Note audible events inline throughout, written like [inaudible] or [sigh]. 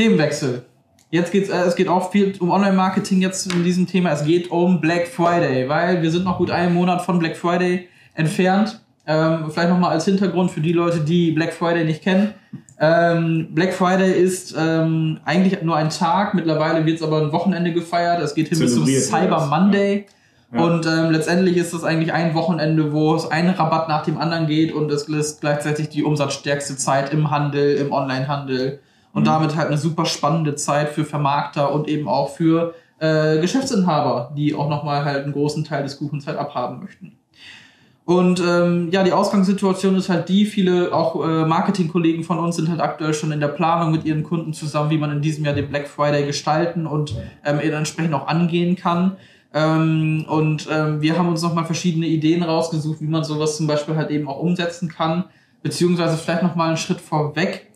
Themenwechsel. Jetzt geht's, äh, es geht auch viel um Online-Marketing jetzt in diesem Thema. Es geht um Black Friday, weil wir sind noch gut einen Monat von Black Friday entfernt. Ähm, vielleicht nochmal als Hintergrund für die Leute, die Black Friday nicht kennen. Ähm, Black Friday ist ähm, eigentlich nur ein Tag, mittlerweile wird es aber ein Wochenende gefeiert. Es geht hin bis zum Cyber Monday. Ja. Und ähm, letztendlich ist das eigentlich ein Wochenende, wo es einen Rabatt nach dem anderen geht und es ist gleichzeitig die umsatzstärkste Zeit im Handel, im Onlinehandel und mhm. damit halt eine super spannende Zeit für Vermarkter und eben auch für äh, Geschäftsinhaber, die auch nochmal halt einen großen Teil des Kuchens halt abhaben möchten. Und ähm, ja, die Ausgangssituation ist halt die, viele auch äh, Marketingkollegen von uns sind halt aktuell schon in der Planung mit ihren Kunden zusammen, wie man in diesem Jahr den Black Friday gestalten und ähm, entsprechend auch angehen kann. Ähm, und ähm, wir haben uns nochmal verschiedene Ideen rausgesucht, wie man sowas zum Beispiel halt eben auch umsetzen kann. Beziehungsweise vielleicht nochmal einen Schritt vorweg.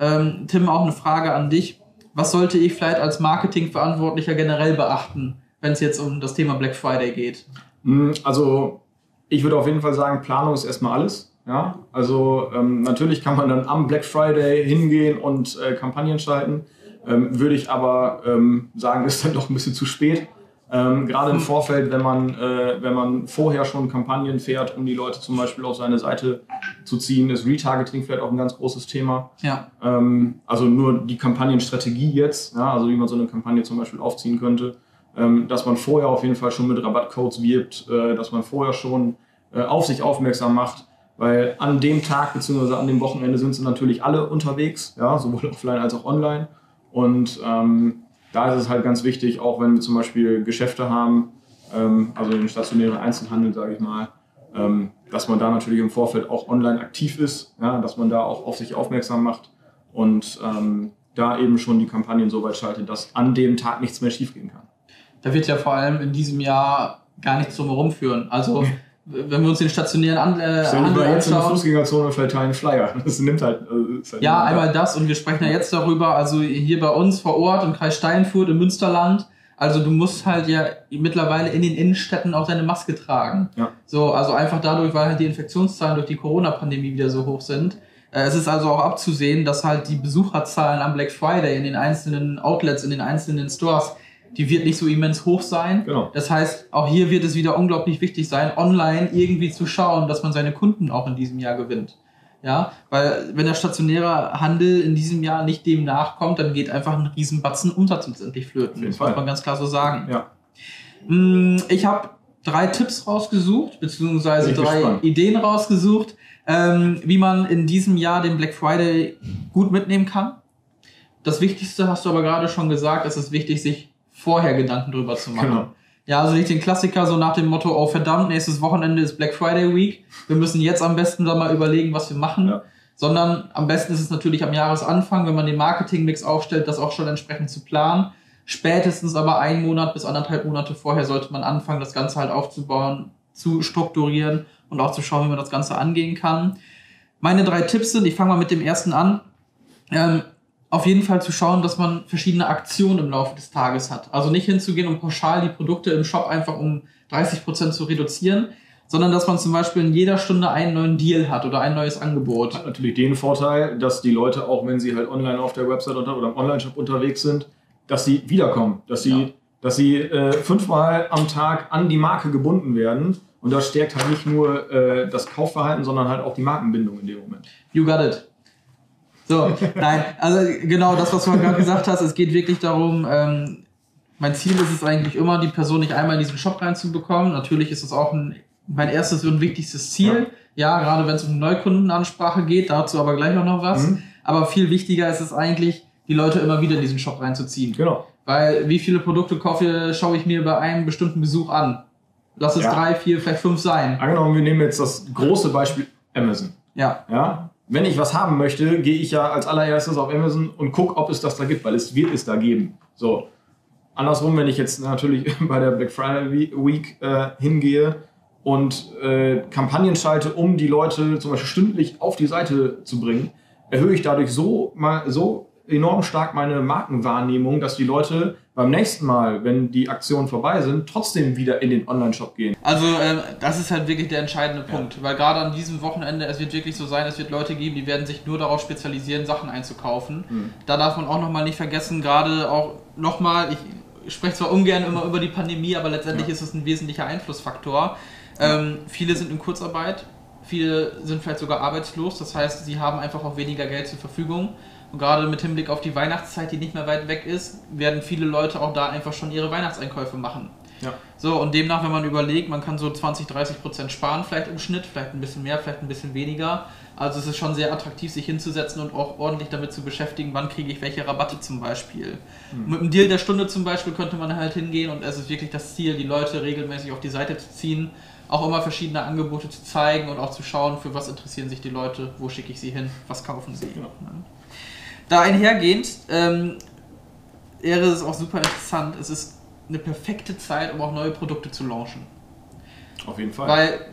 Ähm, Tim, auch eine Frage an dich. Was sollte ich vielleicht als Marketingverantwortlicher generell beachten, wenn es jetzt um das Thema Black Friday geht? Hm, also ich würde auf jeden Fall sagen, Planung ist erstmal alles. Ja, also ähm, natürlich kann man dann am Black Friday hingehen und äh, Kampagnen schalten. Ähm, würde ich aber ähm, sagen, [laughs] ist dann doch ein bisschen zu spät. Ähm, gerade im hm. Vorfeld, wenn man, äh, wenn man vorher schon Kampagnen fährt, um die Leute zum Beispiel auf seine Seite zu ziehen, ist Retargeting vielleicht auch ein ganz großes Thema. Ja. Ähm, also nur die Kampagnenstrategie jetzt, ja, also wie man so eine Kampagne zum Beispiel aufziehen könnte, ähm, dass man vorher auf jeden Fall schon mit Rabattcodes wirbt, äh, dass man vorher schon äh, auf sich aufmerksam macht, weil an dem Tag bzw. an dem Wochenende sind sie natürlich alle unterwegs, ja, sowohl offline als auch online. Und ähm, da ist es halt ganz wichtig, auch wenn wir zum Beispiel Geschäfte haben, ähm, also den stationären Einzelhandel, sage ich mal, ähm, dass man da natürlich im Vorfeld auch online aktiv ist, ja, dass man da auch auf sich aufmerksam macht und ähm, da eben schon die Kampagnen so weit schaltet, dass an dem Tag nichts mehr schiefgehen kann. Da wird ja vor allem in diesem Jahr gar nichts drumherum führen. Also [laughs] wenn wir uns den stationären An äh, Handel jetzt anschauen. in der Fußgängerzone vielleicht einen Flyer. [laughs] Das nimmt halt. Also halt ja, einmal das und wir sprechen ja jetzt darüber, also hier bei uns vor Ort im Kreis Steinfurt im Münsterland. Also du musst halt ja mittlerweile in den Innenstädten auch deine Maske tragen. Ja. So, also einfach dadurch, weil halt die Infektionszahlen durch die Corona-Pandemie wieder so hoch sind. Äh, es ist also auch abzusehen, dass halt die Besucherzahlen am Black Friday in den einzelnen Outlets, in den einzelnen Stores die wird nicht so immens hoch sein. Genau. Das heißt, auch hier wird es wieder unglaublich wichtig sein, online irgendwie zu schauen, dass man seine Kunden auch in diesem Jahr gewinnt. Ja, weil wenn der stationäre Handel in diesem Jahr nicht dem nachkommt, dann geht einfach ein Riesenbatzen Umsatz letztendlich flöten. Das muss man ganz klar so sagen. Ja. Hm, ich habe drei Tipps rausgesucht, beziehungsweise drei gespannt. Ideen rausgesucht, ähm, wie man in diesem Jahr den Black Friday gut mitnehmen kann. Das Wichtigste hast du aber gerade schon gesagt, es ist wichtig, sich vorher Gedanken drüber zu machen. Genau. Ja, also nicht den Klassiker so nach dem Motto, oh verdammt, nächstes Wochenende ist Black Friday Week. Wir müssen jetzt am besten dann mal überlegen, was wir machen. Ja. Sondern am besten ist es natürlich am Jahresanfang, wenn man den Marketingmix aufstellt, das auch schon entsprechend zu planen. Spätestens aber ein Monat bis anderthalb Monate vorher sollte man anfangen, das Ganze halt aufzubauen, zu strukturieren und auch zu schauen, wie man das Ganze angehen kann. Meine drei Tipps sind, ich fange mal mit dem ersten an. Ähm, auf jeden Fall zu schauen, dass man verschiedene Aktionen im Laufe des Tages hat. Also nicht hinzugehen und pauschal die Produkte im Shop einfach um 30 Prozent zu reduzieren, sondern dass man zum Beispiel in jeder Stunde einen neuen Deal hat oder ein neues Angebot. Hat natürlich den Vorteil, dass die Leute, auch wenn sie halt online auf der Website oder im Online-Shop unterwegs sind, dass sie wiederkommen, dass sie, ja. dass sie äh, fünfmal am Tag an die Marke gebunden werden. Und das stärkt halt nicht nur äh, das Kaufverhalten, sondern halt auch die Markenbindung in dem Moment. You got it. So, nein, also genau das, was du gerade gesagt hast, es geht wirklich darum, ähm, mein Ziel ist es eigentlich immer, die Person nicht einmal in diesen Shop reinzubekommen. Natürlich ist es auch ein, mein erstes und wichtigstes Ziel. Ja, ja gerade wenn es um Neukundenansprache geht, dazu aber gleich noch, noch was. Mhm. Aber viel wichtiger ist es eigentlich, die Leute immer wieder in diesen Shop reinzuziehen. Genau. Weil wie viele Produkte kaufe, schaue ich mir bei einem bestimmten Besuch an? Lass es ja. drei, vier, vielleicht fünf sein. Angenommen, wir nehmen jetzt das große Beispiel Amazon. Ja. Ja wenn ich was haben möchte, gehe ich ja als allererstes auf Amazon und gucke, ob es das da gibt, weil es wird es da geben. So. Andersrum, wenn ich jetzt natürlich [laughs] bei der Black Friday Week äh, hingehe und äh, Kampagnen schalte, um die Leute zum Beispiel stündlich auf die Seite zu bringen, erhöhe ich dadurch so mal so enorm stark meine Markenwahrnehmung, dass die Leute beim nächsten Mal, wenn die Aktionen vorbei sind, trotzdem wieder in den Online-Shop gehen. Also ähm, das ist halt wirklich der entscheidende Punkt, ja. weil gerade an diesem Wochenende, es wird wirklich so sein, es wird Leute geben, die werden sich nur darauf spezialisieren, Sachen einzukaufen. Mhm. Da darf man auch nochmal nicht vergessen, gerade auch nochmal, ich spreche zwar ungern immer über die Pandemie, aber letztendlich ja. ist es ein wesentlicher Einflussfaktor. Ähm, viele sind in Kurzarbeit, viele sind vielleicht sogar arbeitslos, das heißt, sie haben einfach auch weniger Geld zur Verfügung. Gerade mit Hinblick auf die Weihnachtszeit, die nicht mehr weit weg ist, werden viele Leute auch da einfach schon ihre Weihnachtseinkäufe machen. Ja. So, und demnach, wenn man überlegt, man kann so 20, 30 Prozent sparen, vielleicht im Schnitt, vielleicht ein bisschen mehr, vielleicht ein bisschen weniger. Also es ist schon sehr attraktiv, sich hinzusetzen und auch ordentlich damit zu beschäftigen, wann kriege ich welche Rabatte zum Beispiel. Mhm. Mit dem Deal der Stunde zum Beispiel könnte man halt hingehen und es ist wirklich das Ziel, die Leute regelmäßig auf die Seite zu ziehen, auch immer verschiedene Angebote zu zeigen und auch zu schauen, für was interessieren sich die Leute, wo schicke ich sie hin, was kaufen sie. Genau. Da einhergehend ähm, wäre es auch super interessant. Es ist eine perfekte Zeit, um auch neue Produkte zu launchen. Auf jeden Fall. Weil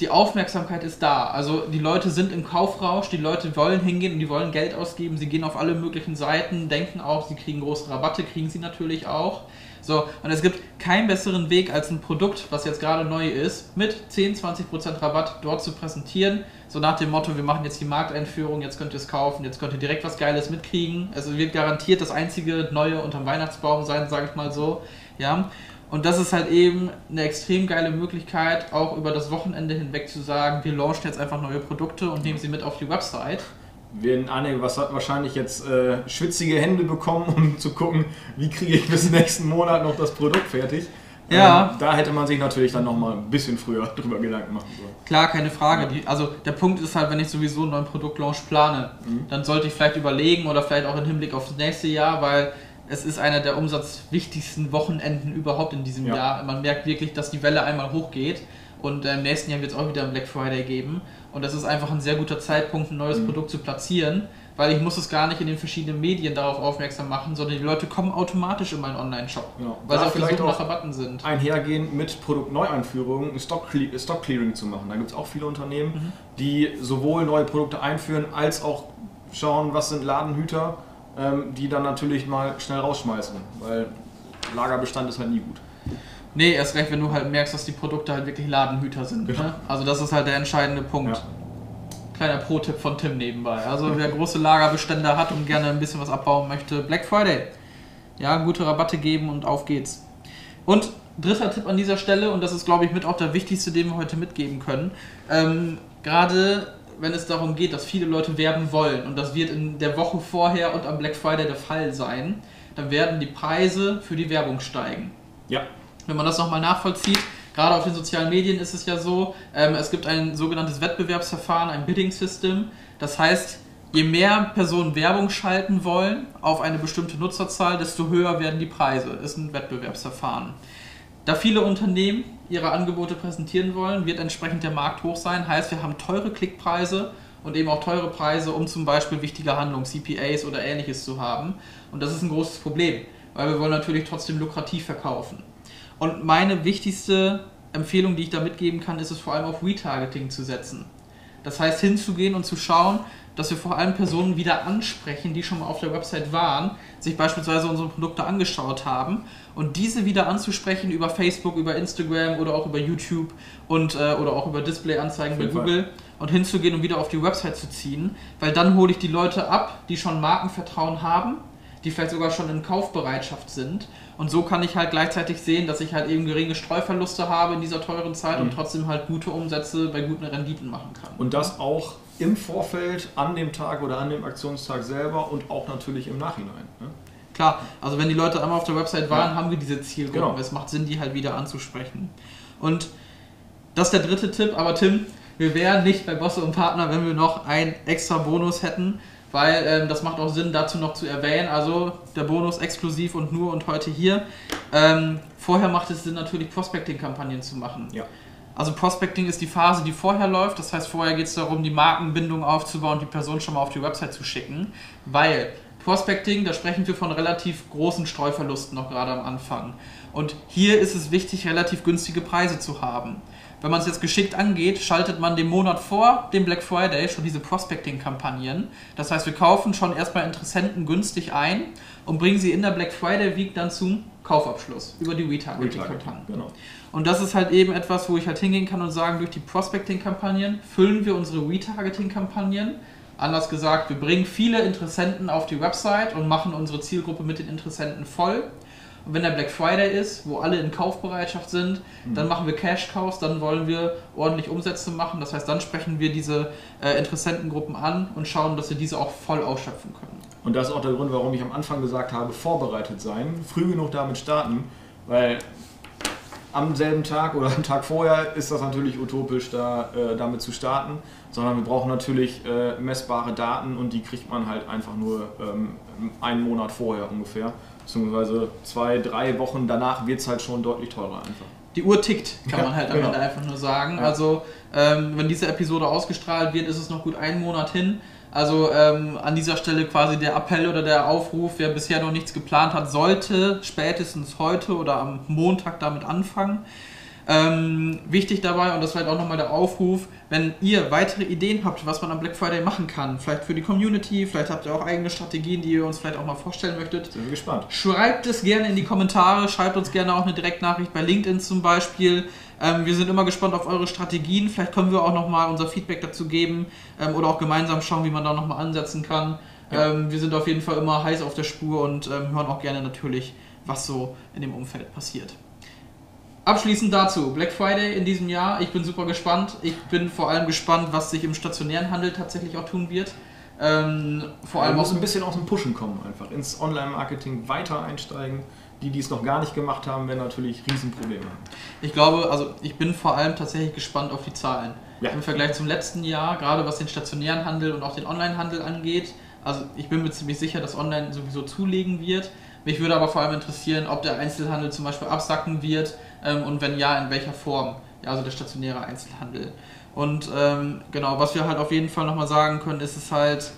die Aufmerksamkeit ist da. Also die Leute sind im Kaufrausch, die Leute wollen hingehen und die wollen Geld ausgeben. Sie gehen auf alle möglichen Seiten, denken auch, sie kriegen große Rabatte, kriegen sie natürlich auch. So, und es gibt keinen besseren Weg, als ein Produkt, was jetzt gerade neu ist, mit 10, 20% Rabatt dort zu präsentieren. So nach dem Motto, wir machen jetzt die Markteinführung, jetzt könnt ihr es kaufen, jetzt könnt ihr direkt was Geiles mitkriegen. Also wird garantiert das einzige Neue unterm Weihnachtsbaum sein, sage ich mal so. Ja. Und das ist halt eben eine extrem geile Möglichkeit, auch über das Wochenende hinweg zu sagen, wir launchen jetzt einfach neue Produkte und nehmen sie mit auf die Website werden einige was wahrscheinlich jetzt äh, schwitzige Hände bekommen, [laughs] um zu gucken, wie kriege ich bis nächsten Monat noch das Produkt fertig. Ja. Ähm, da hätte man sich natürlich dann nochmal ein bisschen früher [laughs] drüber Gedanken machen sollen. Klar, keine Frage. Ja. Die, also der Punkt ist halt, wenn ich sowieso einen neuen Produktlaunch plane, mhm. dann sollte ich vielleicht überlegen oder vielleicht auch im Hinblick auf das nächste Jahr, weil es ist einer der umsatzwichtigsten Wochenenden überhaupt in diesem ja. Jahr. Man merkt wirklich, dass die Welle einmal hochgeht und äh, im nächsten Jahr wird es auch wieder einen Black Friday geben. Und das ist einfach ein sehr guter Zeitpunkt, ein neues mhm. Produkt zu platzieren, weil ich muss es gar nicht in den verschiedenen Medien darauf aufmerksam machen, sondern die Leute kommen automatisch in meinen Online-Shop, genau. weil da sie auf vielleicht auch nach Rabatten sind. Einhergehen mit Produktneueinführungen, Stock, Stock Clearing zu machen. Da gibt es auch viele Unternehmen, mhm. die sowohl neue Produkte einführen, als auch schauen, was sind Ladenhüter, ähm, die dann natürlich mal schnell rausschmeißen, weil Lagerbestand ist halt nie gut. Nee, erst recht, wenn du halt merkst, dass die Produkte halt wirklich Ladenhüter sind. Genau. Ne? Also das ist halt der entscheidende Punkt. Ja. Kleiner Pro-Tipp von Tim nebenbei. Also wer große Lagerbestände hat und gerne ein bisschen was abbauen möchte, Black Friday. Ja, gute Rabatte geben und auf geht's. Und dritter Tipp an dieser Stelle, und das ist glaube ich mit auch der wichtigste, den wir heute mitgeben können. Ähm, Gerade wenn es darum geht, dass viele Leute werben wollen, und das wird in der Woche vorher und am Black Friday der Fall sein, dann werden die Preise für die Werbung steigen. Ja. Wenn man das nochmal nachvollzieht, gerade auf den sozialen Medien ist es ja so, ähm, es gibt ein sogenanntes Wettbewerbsverfahren, ein Bidding System. Das heißt, je mehr Personen Werbung schalten wollen auf eine bestimmte Nutzerzahl, desto höher werden die Preise. Ist ein Wettbewerbsverfahren. Da viele Unternehmen ihre Angebote präsentieren wollen, wird entsprechend der Markt hoch sein. Heißt, wir haben teure Klickpreise und eben auch teure Preise, um zum Beispiel wichtige Handlungen, CPAs oder ähnliches zu haben. Und das ist ein großes Problem, weil wir wollen natürlich trotzdem lukrativ verkaufen. Und meine wichtigste Empfehlung, die ich da mitgeben kann, ist es vor allem auf Retargeting zu setzen. Das heißt, hinzugehen und zu schauen, dass wir vor allem Personen wieder ansprechen, die schon mal auf der Website waren, sich beispielsweise unsere Produkte angeschaut haben und diese wieder anzusprechen über Facebook, über Instagram oder auch über YouTube und äh, oder auch über Displayanzeigen bei Google Fall. und hinzugehen und wieder auf die Website zu ziehen, weil dann hole ich die Leute ab, die schon Markenvertrauen haben, die vielleicht sogar schon in Kaufbereitschaft sind und so kann ich halt gleichzeitig sehen, dass ich halt eben geringe Streuverluste habe in dieser teuren Zeit mhm. und trotzdem halt gute Umsätze bei guten Renditen machen kann. Und das auch im Vorfeld, an dem Tag oder an dem Aktionstag selber und auch natürlich im Nachhinein. Ne? Klar, also wenn die Leute einmal auf der Website waren, ja. haben wir diese Zielgruppe. Genau. Es macht Sinn, die halt wieder anzusprechen. Und das ist der dritte Tipp, aber Tim, wir wären nicht bei Bosse und Partner, wenn wir noch einen extra Bonus hätten weil ähm, das macht auch Sinn, dazu noch zu erwähnen. Also der Bonus exklusiv und nur und heute hier. Ähm, vorher macht es Sinn, natürlich Prospecting-Kampagnen zu machen. Ja. Also Prospecting ist die Phase, die vorher läuft. Das heißt, vorher geht es darum, die Markenbindung aufzubauen und die Person schon mal auf die Website zu schicken. Weil Prospecting, da sprechen wir von relativ großen Streuverlusten noch gerade am Anfang. Und hier ist es wichtig, relativ günstige Preise zu haben. Wenn man es jetzt geschickt angeht, schaltet man den Monat vor dem Black Friday schon diese Prospecting-Kampagnen. Das heißt, wir kaufen schon erstmal Interessenten günstig ein und bringen sie in der Black Friday Week dann zum Kaufabschluss über die Retargeting-Kampagnen. Genau. Und das ist halt eben etwas, wo ich halt hingehen kann und sagen, durch die Prospecting-Kampagnen füllen wir unsere Retargeting-Kampagnen. Anders gesagt, wir bringen viele Interessenten auf die Website und machen unsere Zielgruppe mit den Interessenten voll. Und wenn der Black Friday ist, wo alle in Kaufbereitschaft sind, Mhm. dann machen wir Cash-Cows, dann wollen wir ordentlich Umsätze machen. Das heißt, dann sprechen wir diese äh, Interessentengruppen an und schauen, dass wir diese auch voll ausschöpfen können. Und das ist auch der Grund, warum ich am Anfang gesagt habe, vorbereitet sein, früh genug damit starten, weil am selben Tag oder [laughs] am Tag vorher ist das natürlich utopisch, da äh, damit zu starten, sondern wir brauchen natürlich äh, messbare Daten und die kriegt man halt einfach nur ähm, einen Monat vorher ungefähr, beziehungsweise zwei, drei Wochen danach wird es halt schon deutlich teurer einfach. Die Uhr tickt, kann Ja, man halt am genau. Ende einfach nur sagen. Ja. Also, ähm, wenn diese Episode ausgestrahlt wird, ist es noch gut einen Monat hin. Also ähm, an dieser Stelle quasi der Appell oder der Aufruf, wer bisher noch nichts geplant hat, sollte spätestens heute oder am Montag damit anfangen. Ähm, wichtig dabei, und das vielleicht auch nochmal der Aufruf, wenn ihr weitere Ideen habt, was man am Black Friday machen kann, vielleicht für die Community, vielleicht habt ihr auch eigene Strategien, die ihr uns vielleicht auch mal vorstellen möchtet, Sind wir gespannt. Schreibt es gerne in die Kommentare, schreibt uns gerne auch eine Direktnachricht bei LinkedIn zum Beispiel. Ähm, wir sind immer gespannt auf eure Strategien. Vielleicht können wir auch nochmal unser Feedback dazu geben ähm, oder auch gemeinsam schauen, wie man da nochmal ansetzen kann. Ja. Ähm, wir sind auf jeden Fall immer heiß auf der Spur und ähm, hören auch gerne natürlich, was so in dem Umfeld passiert. Abschließend dazu, Black Friday in diesem Jahr. Ich bin super gespannt. Ich bin vor allem gespannt, was sich im stationären Handel tatsächlich auch tun wird. Ähm, vor allem muss auch ein bisschen aus dem Pushen kommen einfach, ins Online-Marketing weiter einsteigen. Die, die es noch gar nicht gemacht haben, werden natürlich Riesenprobleme haben. Ich glaube, also ich bin vor allem tatsächlich gespannt auf die Zahlen. Ja. Im Vergleich zum letzten Jahr, gerade was den stationären Handel und auch den Onlinehandel angeht. Also ich bin mir ziemlich sicher, dass Online sowieso zulegen wird. Mich würde aber vor allem interessieren, ob der Einzelhandel zum Beispiel absacken wird ähm, und wenn ja, in welcher Form. Ja, also der stationäre Einzelhandel. Und ähm, genau, was wir halt auf jeden Fall nochmal sagen können, ist es halt,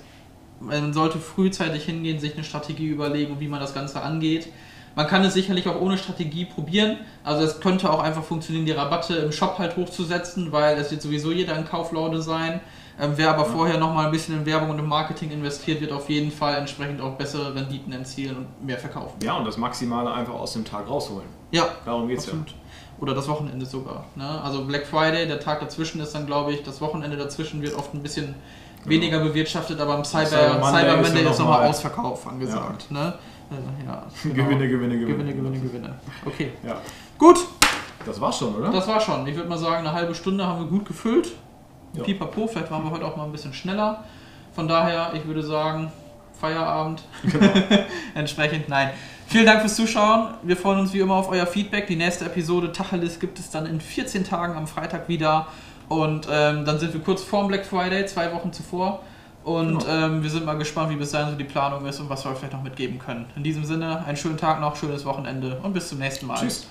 man sollte frühzeitig hingehen, sich eine Strategie überlegen, wie man das Ganze angeht. Man kann es sicherlich auch ohne Strategie probieren. Also es könnte auch einfach funktionieren, die Rabatte im Shop halt hochzusetzen, weil es wird sowieso jeder in Kauflaude sein. Ähm, wer aber vorher nochmal ein bisschen in Werbung und im Marketing investiert, wird auf jeden Fall entsprechend auch bessere Renditen erzielen und mehr verkaufen. Ja, und das Maximale einfach aus dem Tag rausholen. Ja, Darum geht's ja. absolut. Oder das Wochenende sogar. Ne? Also Black Friday, der Tag dazwischen ist dann, glaube ich, das Wochenende dazwischen wird oft ein bisschen weniger bewirtschaftet, aber am Cyber, Cyber Monday Cyber ist Monday ja ist noch nochmal mal- Ausverkauf angesagt. Ne? Äh, ja, [laughs] genau. Gewinne, Gewinne, Gewinne. Gewinne, Gewinne, Gewinne. Okay. Ja, Gut, das war's schon, oder? das war schon. Ich würde mal sagen, eine halbe Stunde haben wir gut gefüllt. Ja. Pipapo, vielleicht waren wir heute auch mal ein bisschen schneller. Von daher, ich würde sagen, Feierabend. Genau. [laughs] Entsprechend, nein. Vielen Dank fürs Zuschauen. Wir freuen uns wie immer auf euer Feedback. Die nächste Episode Tacheles gibt es dann in 14 Tagen am Freitag wieder. Und ähm, dann sind wir kurz vorm Black Friday, zwei Wochen zuvor. Und Genau. ähm, wir sind mal gespannt, wie bis dahin so die Planung ist und was wir euch vielleicht noch mitgeben können. In diesem Sinne, einen schönen Tag noch, schönes Wochenende und bis zum nächsten Mal. Tschüss.